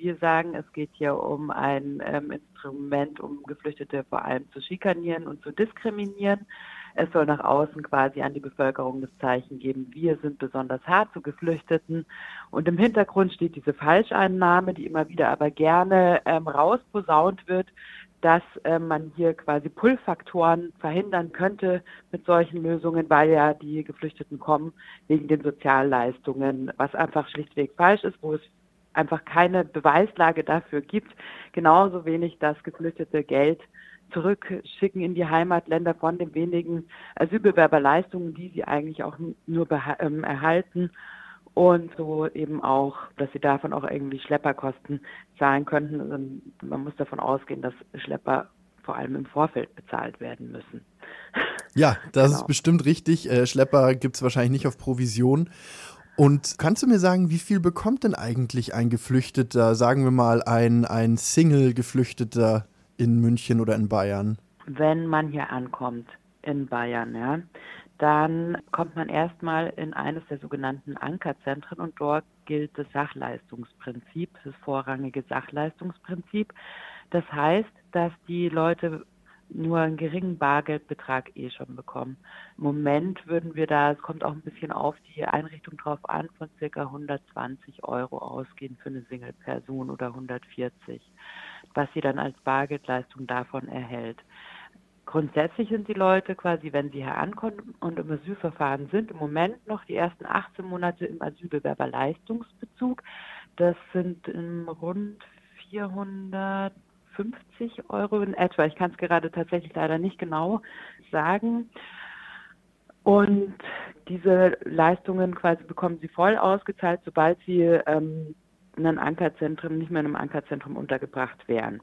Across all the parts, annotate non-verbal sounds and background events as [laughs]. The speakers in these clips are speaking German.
Wir sagen, es geht hier um ein ähm, Instrument, um Geflüchtete vor allem zu schikanieren und zu diskriminieren. Es soll nach außen quasi an die Bevölkerung das Zeichen geben, wir sind besonders hart zu Geflüchteten. Und im Hintergrund steht diese Falscheinnahme, die immer wieder aber gerne ähm, rausposaunt wird, dass äh, man hier quasi Pull-Faktoren verhindern könnte mit solchen Lösungen, weil ja die Geflüchteten kommen wegen den Sozialleistungen, was einfach schlichtweg falsch ist, wo es einfach keine Beweislage dafür gibt, genauso wenig, dass Geflüchtete Geld zurückschicken in die Heimatländer von den wenigen Asylbewerberleistungen, die sie eigentlich auch nur ähm, erhalten und so eben auch, dass sie davon auch irgendwie Schlepperkosten zahlen könnten. Also man muss davon ausgehen, dass Schlepper vor allem im Vorfeld bezahlt werden müssen. Ja, das genau. ist bestimmt richtig. Äh, Schlepper gibt es wahrscheinlich nicht auf Provision. Und kannst du mir sagen, wie viel bekommt denn eigentlich ein Geflüchteter, sagen wir mal ein, ein Single-Geflüchteter in München oder in Bayern? Wenn man hier ankommt in Bayern, ja, dann kommt man erstmal in eines der sogenannten Ankerzentren und dort gilt das Sachleistungsprinzip, das vorrangige Sachleistungsprinzip. Das heißt, dass die Leute nur einen geringen Bargeldbetrag eh schon bekommen. Im Moment würden wir da, es kommt auch ein bisschen auf die Einrichtung drauf an, von circa 120 Euro ausgehen für eine Single-Person oder 140, was sie dann als Bargeldleistung davon erhält. Grundsätzlich sind die Leute quasi, wenn sie hier ankommen und im Asylverfahren sind, im Moment noch die ersten 18 Monate im Asylbewerberleistungsbezug. Das sind in rund 450 Euro in etwa. Ich kann es gerade tatsächlich leider nicht genau sagen. Und diese Leistungen quasi bekommen sie voll ausgezahlt, sobald sie ähm, in einem Ankerzentrum, nicht mehr in einem Ankerzentrum untergebracht wären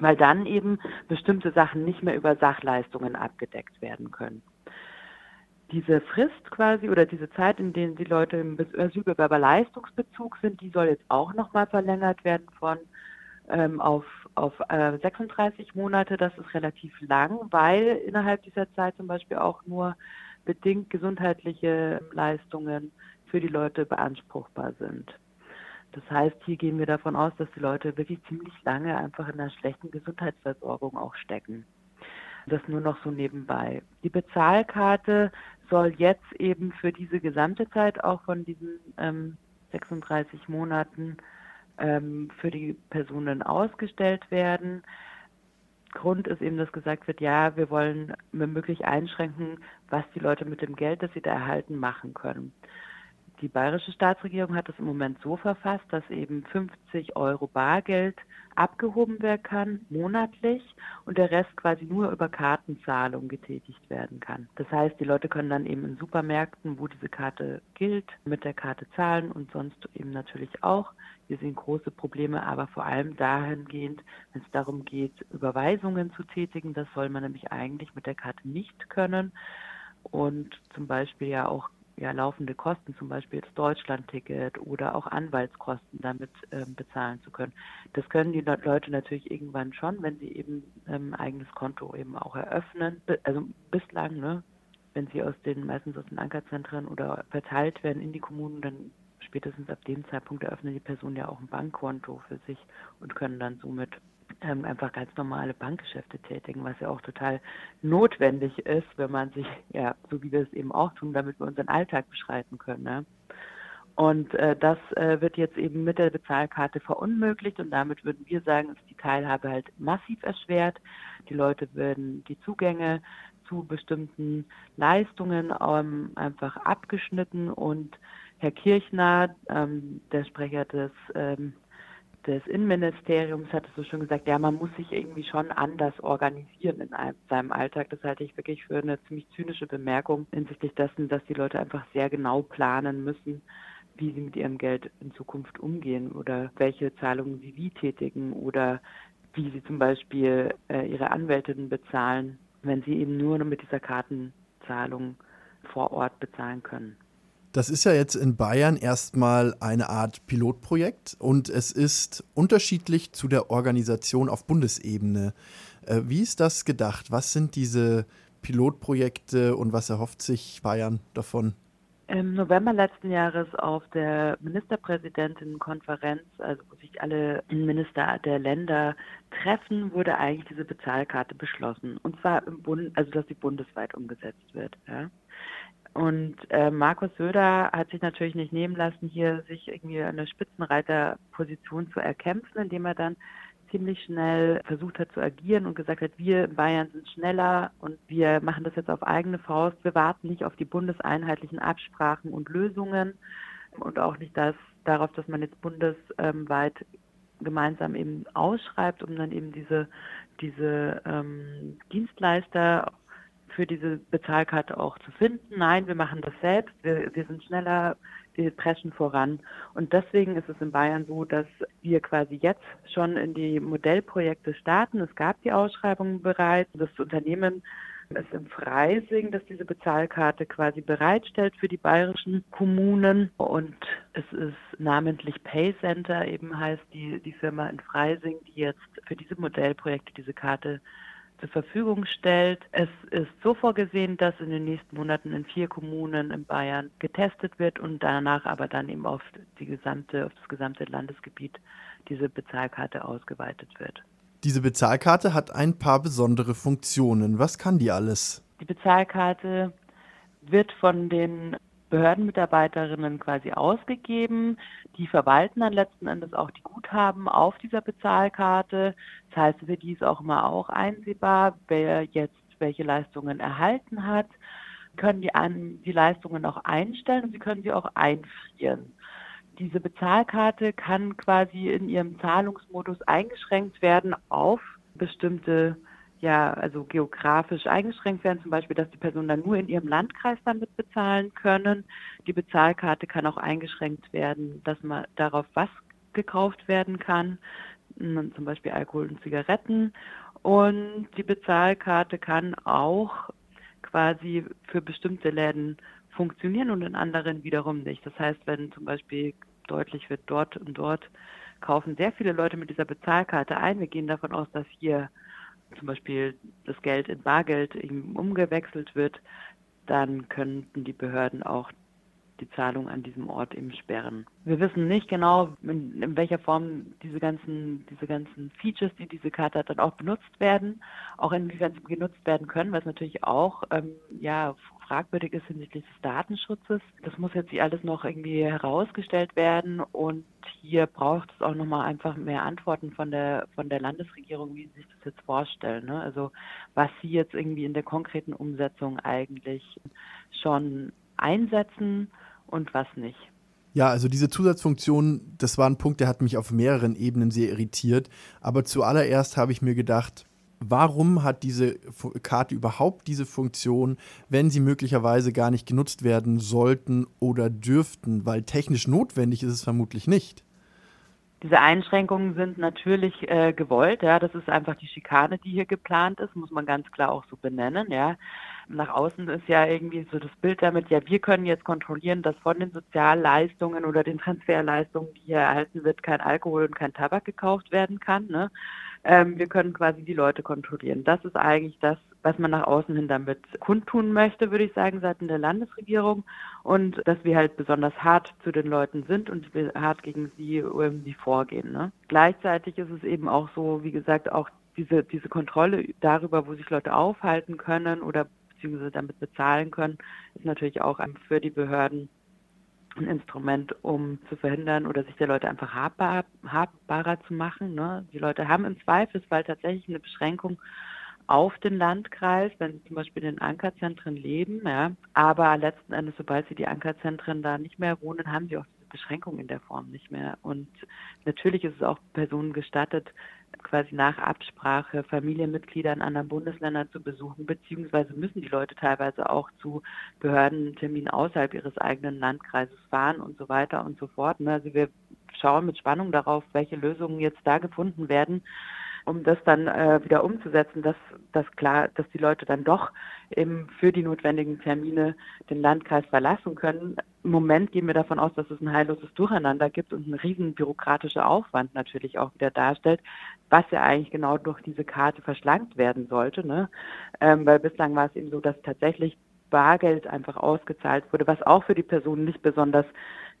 weil dann eben bestimmte Sachen nicht mehr über Sachleistungen abgedeckt werden können. Diese Frist quasi oder diese Zeit, in der die Leute im Asylbewerberleistungsbezug sind, die soll jetzt auch nochmal verlängert werden von ähm, auf, auf äh, 36 Monate. Das ist relativ lang, weil innerhalb dieser Zeit zum Beispiel auch nur bedingt gesundheitliche Leistungen für die Leute beanspruchbar sind. Das heißt, hier gehen wir davon aus, dass die Leute wirklich ziemlich lange einfach in einer schlechten Gesundheitsversorgung auch stecken. Das nur noch so nebenbei. Die Bezahlkarte soll jetzt eben für diese gesamte Zeit auch von diesen ähm, 36 Monaten ähm, für die Personen ausgestellt werden. Grund ist eben, dass gesagt wird, ja, wir wollen möglich einschränken, was die Leute mit dem Geld, das sie da erhalten, machen können. Die bayerische Staatsregierung hat es im Moment so verfasst, dass eben 50 Euro Bargeld abgehoben werden kann, monatlich, und der Rest quasi nur über Kartenzahlung getätigt werden kann. Das heißt, die Leute können dann eben in Supermärkten, wo diese Karte gilt, mit der Karte zahlen und sonst eben natürlich auch. Wir sehen große Probleme, aber vor allem dahingehend, wenn es darum geht, Überweisungen zu tätigen, das soll man nämlich eigentlich mit der Karte nicht können und zum Beispiel ja auch ja, laufende Kosten, zum Beispiel das Deutschlandticket oder auch Anwaltskosten damit ähm, bezahlen zu können. Das können die Leute natürlich irgendwann schon, wenn sie eben ein ähm, eigenes Konto eben auch eröffnen. Also bislang, ne, wenn sie aus den, meistens aus den Ankerzentren oder verteilt werden in die Kommunen, dann spätestens ab dem Zeitpunkt eröffnen die Personen ja auch ein Bankkonto für sich und können dann somit ähm, einfach ganz normale Bankgeschäfte tätigen, was ja auch total notwendig ist, wenn man sich, [laughs] ja, so wie wir es eben auch tun, damit wir unseren Alltag beschreiten können. Ne? Und äh, das äh, wird jetzt eben mit der Bezahlkarte verunmöglicht und damit würden wir sagen, ist die Teilhabe halt massiv erschwert. Die Leute würden die Zugänge zu bestimmten Leistungen ähm, einfach abgeschnitten und Herr Kirchner, ähm, der Sprecher des ähm, des Innenministeriums hat es so schon gesagt, ja, man muss sich irgendwie schon anders organisieren in einem, seinem Alltag. Das halte ich wirklich für eine ziemlich zynische Bemerkung hinsichtlich dessen, dass die Leute einfach sehr genau planen müssen, wie sie mit ihrem Geld in Zukunft umgehen oder welche Zahlungen sie wie tätigen oder wie sie zum Beispiel äh, ihre Anwältinnen bezahlen, wenn sie eben nur mit dieser Kartenzahlung vor Ort bezahlen können. Das ist ja jetzt in Bayern erstmal eine Art Pilotprojekt und es ist unterschiedlich zu der Organisation auf Bundesebene. Äh, wie ist das gedacht? Was sind diese Pilotprojekte und was erhofft sich Bayern davon? Im November letzten Jahres auf der Ministerpräsidentinnenkonferenz, also wo sich alle Minister der Länder treffen, wurde eigentlich diese Bezahlkarte beschlossen. Und zwar im Bund, also dass sie bundesweit umgesetzt wird. Ja. Und äh, Markus Söder hat sich natürlich nicht nehmen lassen, hier sich irgendwie eine Spitzenreiterposition zu erkämpfen, indem er dann ziemlich schnell versucht hat zu agieren und gesagt hat, wir in Bayern sind schneller und wir machen das jetzt auf eigene Faust. Wir warten nicht auf die bundeseinheitlichen Absprachen und Lösungen und auch nicht das, darauf, dass man jetzt bundesweit gemeinsam eben ausschreibt, um dann eben diese, diese ähm, Dienstleister für diese Bezahlkarte auch zu finden. Nein, wir machen das selbst. Wir, wir sind schneller, wir preschen voran. Und deswegen ist es in Bayern so, dass wir quasi jetzt schon in die Modellprojekte starten. Es gab die Ausschreibungen bereits. Das Unternehmen ist in Freising, das diese Bezahlkarte quasi bereitstellt für die bayerischen Kommunen. Und es ist namentlich PayCenter eben heißt die, die Firma in Freising, die jetzt für diese Modellprojekte diese Karte zur Verfügung stellt. Es ist so vorgesehen, dass in den nächsten Monaten in vier Kommunen in Bayern getestet wird und danach aber dann eben auf die gesamte, auf das gesamte Landesgebiet diese Bezahlkarte ausgeweitet wird. Diese Bezahlkarte hat ein paar besondere Funktionen. Was kann die alles? Die Bezahlkarte wird von den Behördenmitarbeiterinnen quasi ausgegeben. Die verwalten dann letzten Endes auch die Guthaben auf dieser Bezahlkarte. Das heißt, für die ist auch immer auch einsehbar, wer jetzt welche Leistungen erhalten hat, können die, an, die Leistungen auch einstellen und sie können sie auch einfrieren. Diese Bezahlkarte kann quasi in ihrem Zahlungsmodus eingeschränkt werden auf bestimmte ja, also geografisch eingeschränkt werden, zum Beispiel, dass die Personen dann nur in ihrem Landkreis damit bezahlen können. Die Bezahlkarte kann auch eingeschränkt werden, dass man darauf was gekauft werden kann, zum Beispiel Alkohol und Zigaretten. Und die Bezahlkarte kann auch quasi für bestimmte Läden funktionieren und in anderen wiederum nicht. Das heißt, wenn zum Beispiel deutlich wird, dort und dort kaufen sehr viele Leute mit dieser Bezahlkarte ein. Wir gehen davon aus, dass hier zum Beispiel das Geld in Bargeld umgewechselt wird, dann könnten die Behörden auch die Zahlung an diesem Ort eben sperren. Wir wissen nicht genau, in, in, welcher Form diese ganzen, diese ganzen Features, die diese Karte hat, dann auch benutzt werden, auch inwiefern sie genutzt werden können, was natürlich auch ähm, ja, fragwürdig ist hinsichtlich des Datenschutzes. Das muss jetzt alles noch irgendwie herausgestellt werden und hier braucht es auch nochmal einfach mehr Antworten von der von der Landesregierung, wie sie sich das jetzt vorstellen. Ne? Also was sie jetzt irgendwie in der konkreten Umsetzung eigentlich schon einsetzen und was nicht. Ja, also diese Zusatzfunktion, das war ein Punkt, der hat mich auf mehreren Ebenen sehr irritiert. Aber zuallererst habe ich mir gedacht, warum hat diese Karte überhaupt diese Funktion, wenn sie möglicherweise gar nicht genutzt werden sollten oder dürften? Weil technisch notwendig ist es vermutlich nicht. Diese Einschränkungen sind natürlich äh, gewollt, ja. Das ist einfach die Schikane, die hier geplant ist, muss man ganz klar auch so benennen, ja. Nach außen ist ja irgendwie so das Bild damit, ja, wir können jetzt kontrollieren, dass von den Sozialleistungen oder den Transferleistungen, die hier erhalten wird, kein Alkohol und kein Tabak gekauft werden kann. Ne? Ähm, wir können quasi die Leute kontrollieren. Das ist eigentlich das, was man nach außen hin damit kundtun möchte, würde ich sagen, seitens der Landesregierung. Und dass wir halt besonders hart zu den Leuten sind und hart gegen sie irgendwie vorgehen. Ne? Gleichzeitig ist es eben auch so, wie gesagt, auch diese, diese Kontrolle darüber, wo sich Leute aufhalten können oder beziehungsweise damit bezahlen können, ist natürlich auch für die Behörden ein Instrument, um zu verhindern oder sich der Leute einfach habbar, habbarer zu machen. Ne? Die Leute haben im Zweifelsfall tatsächlich eine Beschränkung auf den Landkreis, wenn sie zum Beispiel in den Ankerzentren leben. Ja. Aber letzten Endes, sobald sie die Ankerzentren da nicht mehr wohnen, haben sie auch diese Beschränkung in der Form nicht mehr. Und natürlich ist es auch Personen gestattet, quasi nach Absprache Familienmitglieder in anderen Bundesländern zu besuchen, beziehungsweise müssen die Leute teilweise auch zu Behördenterminen außerhalb ihres eigenen Landkreises fahren und so weiter und so fort. Also wir schauen mit Spannung darauf, welche Lösungen jetzt da gefunden werden um das dann äh, wieder umzusetzen, dass, dass klar, dass die Leute dann doch eben für die notwendigen Termine den Landkreis verlassen können. Im Moment gehen wir davon aus, dass es ein heilloses Durcheinander gibt und ein riesen bürokratischer Aufwand natürlich auch wieder darstellt, was ja eigentlich genau durch diese Karte verschlankt werden sollte. Ne? Ähm, weil bislang war es eben so, dass tatsächlich Bargeld einfach ausgezahlt wurde, was auch für die Personen nicht besonders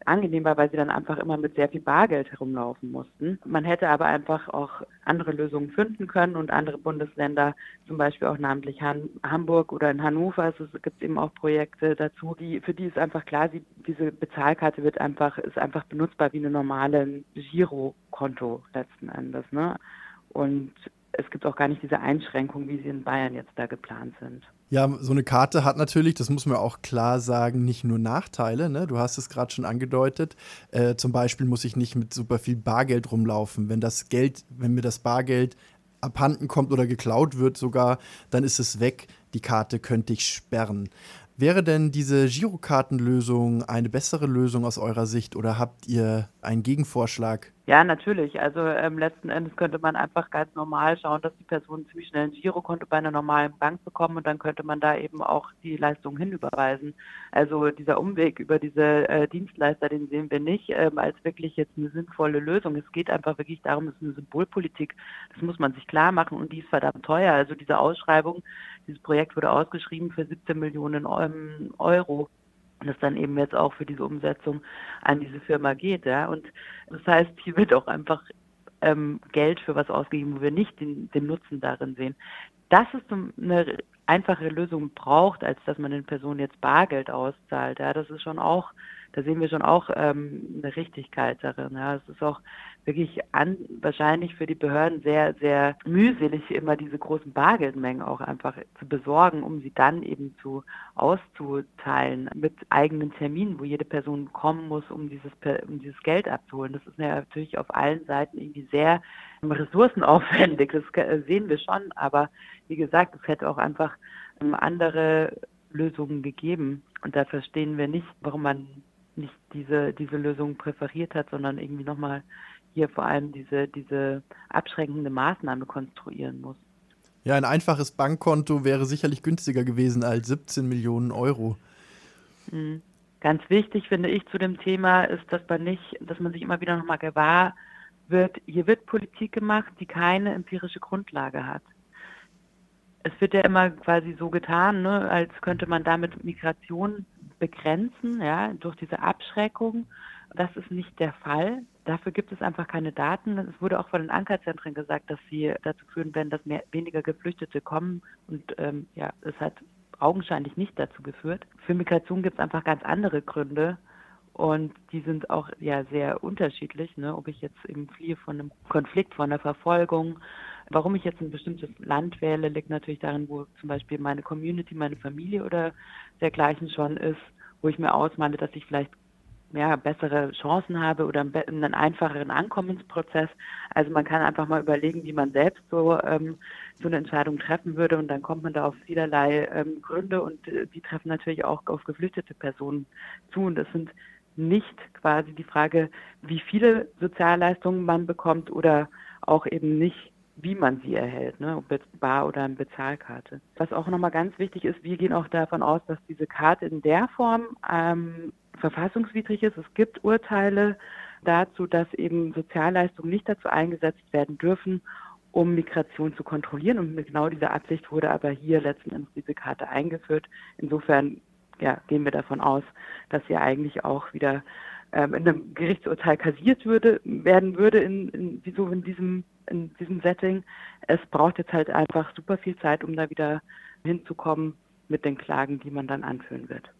angenehm war, weil sie dann einfach immer mit sehr viel Bargeld herumlaufen mussten. Man hätte aber einfach auch andere Lösungen finden können und andere Bundesländer, zum Beispiel auch namentlich Han Hamburg oder in Hannover, also es gibt eben auch Projekte dazu, die, für die ist einfach klar, sie, diese Bezahlkarte wird einfach, ist einfach benutzbar wie eine normale Girokonto letzten Endes. Ne? Und es gibt auch gar nicht diese Einschränkungen, wie sie in Bayern jetzt da geplant sind. Ja, so eine Karte hat natürlich, das muss man auch klar sagen, nicht nur Nachteile. Ne? Du hast es gerade schon angedeutet. Äh, zum Beispiel muss ich nicht mit super viel Bargeld rumlaufen. Wenn das Geld, wenn mir das Bargeld abhanden kommt oder geklaut wird sogar, dann ist es weg. Die Karte könnte ich sperren. Wäre denn diese Girokartenlösung eine bessere Lösung aus eurer Sicht oder habt ihr einen Gegenvorschlag? Ja, natürlich. Also ähm, letzten Endes könnte man einfach ganz normal schauen, dass die Personen ziemlich schnell ein Girokonto bei einer normalen Bank bekommen und dann könnte man da eben auch die Leistung hinüberweisen. Also dieser Umweg über diese äh, Dienstleister, den sehen wir nicht ähm, als wirklich jetzt eine sinnvolle Lösung. Es geht einfach wirklich darum, es ist eine Symbolpolitik. Das muss man sich klar machen und die ist verdammt teuer. Also diese Ausschreibung, dieses Projekt wurde ausgeschrieben für 17 Millionen ähm, Euro das dann eben jetzt auch für diese Umsetzung an diese Firma geht. Ja? Und das heißt, hier wird auch einfach ähm, Geld für was ausgegeben, wo wir nicht den, den Nutzen darin sehen. Dass es eine einfache Lösung braucht, als dass man den Personen jetzt Bargeld auszahlt, ja, das ist schon auch da sehen wir schon auch ähm, eine Richtigkeit darin. Ja. Es ist auch wirklich an, wahrscheinlich für die Behörden sehr, sehr mühselig, immer diese großen Bargeldmengen auch einfach zu besorgen, um sie dann eben zu auszuteilen mit eigenen Terminen, wo jede Person kommen muss, um dieses, um dieses Geld abzuholen. Das ist natürlich auf allen Seiten irgendwie sehr ressourcenaufwendig. Das sehen wir schon. Aber wie gesagt, es hätte auch einfach ähm, andere Lösungen gegeben. Und da verstehen wir nicht, warum man nicht diese, diese Lösung präferiert hat, sondern irgendwie nochmal hier vor allem diese, diese abschränkende Maßnahme konstruieren muss. Ja, ein einfaches Bankkonto wäre sicherlich günstiger gewesen als 17 Millionen Euro. Mhm. Ganz wichtig finde ich zu dem Thema ist, dass man nicht, dass man sich immer wieder nochmal gewahr wird, hier wird Politik gemacht, die keine empirische Grundlage hat. Es wird ja immer quasi so getan, ne, als könnte man damit Migration begrenzen, ja, durch diese Abschreckung. Das ist nicht der Fall. Dafür gibt es einfach keine Daten. Es wurde auch von den Ankerzentren gesagt, dass sie dazu führen werden, dass mehr, weniger Geflüchtete kommen. Und ähm, ja, es hat augenscheinlich nicht dazu geführt. Für Migration gibt es einfach ganz andere Gründe. Und die sind auch ja sehr unterschiedlich, ne? ob ich jetzt eben fliehe von einem Konflikt, von einer Verfolgung. Warum ich jetzt ein bestimmtes Land wähle, liegt natürlich darin, wo zum Beispiel meine Community, meine Familie oder dergleichen schon ist, wo ich mir ausmale, dass ich vielleicht ja, bessere Chancen habe oder einen einfacheren Ankommensprozess. Also man kann einfach mal überlegen, wie man selbst so, ähm, so eine Entscheidung treffen würde und dann kommt man da auf vielerlei ähm, Gründe und äh, die treffen natürlich auch auf geflüchtete Personen zu und das sind nicht quasi die Frage, wie viele Sozialleistungen man bekommt oder auch eben nicht, wie man sie erhält, ne, ob jetzt bar oder eine Bezahlkarte. Was auch nochmal ganz wichtig ist, wir gehen auch davon aus, dass diese Karte in der Form ähm, verfassungswidrig ist. Es gibt Urteile dazu, dass eben Sozialleistungen nicht dazu eingesetzt werden dürfen, um Migration zu kontrollieren. Und mit genau dieser Absicht wurde aber hier letzten Endes diese Karte eingeführt. Insofern ja, gehen wir davon aus, dass sie eigentlich auch wieder ähm, in einem Gerichtsurteil kassiert würde, werden würde in, in, so in diesem, in diesem Setting. Es braucht jetzt halt einfach super viel Zeit, um da wieder hinzukommen mit den Klagen, die man dann anführen wird.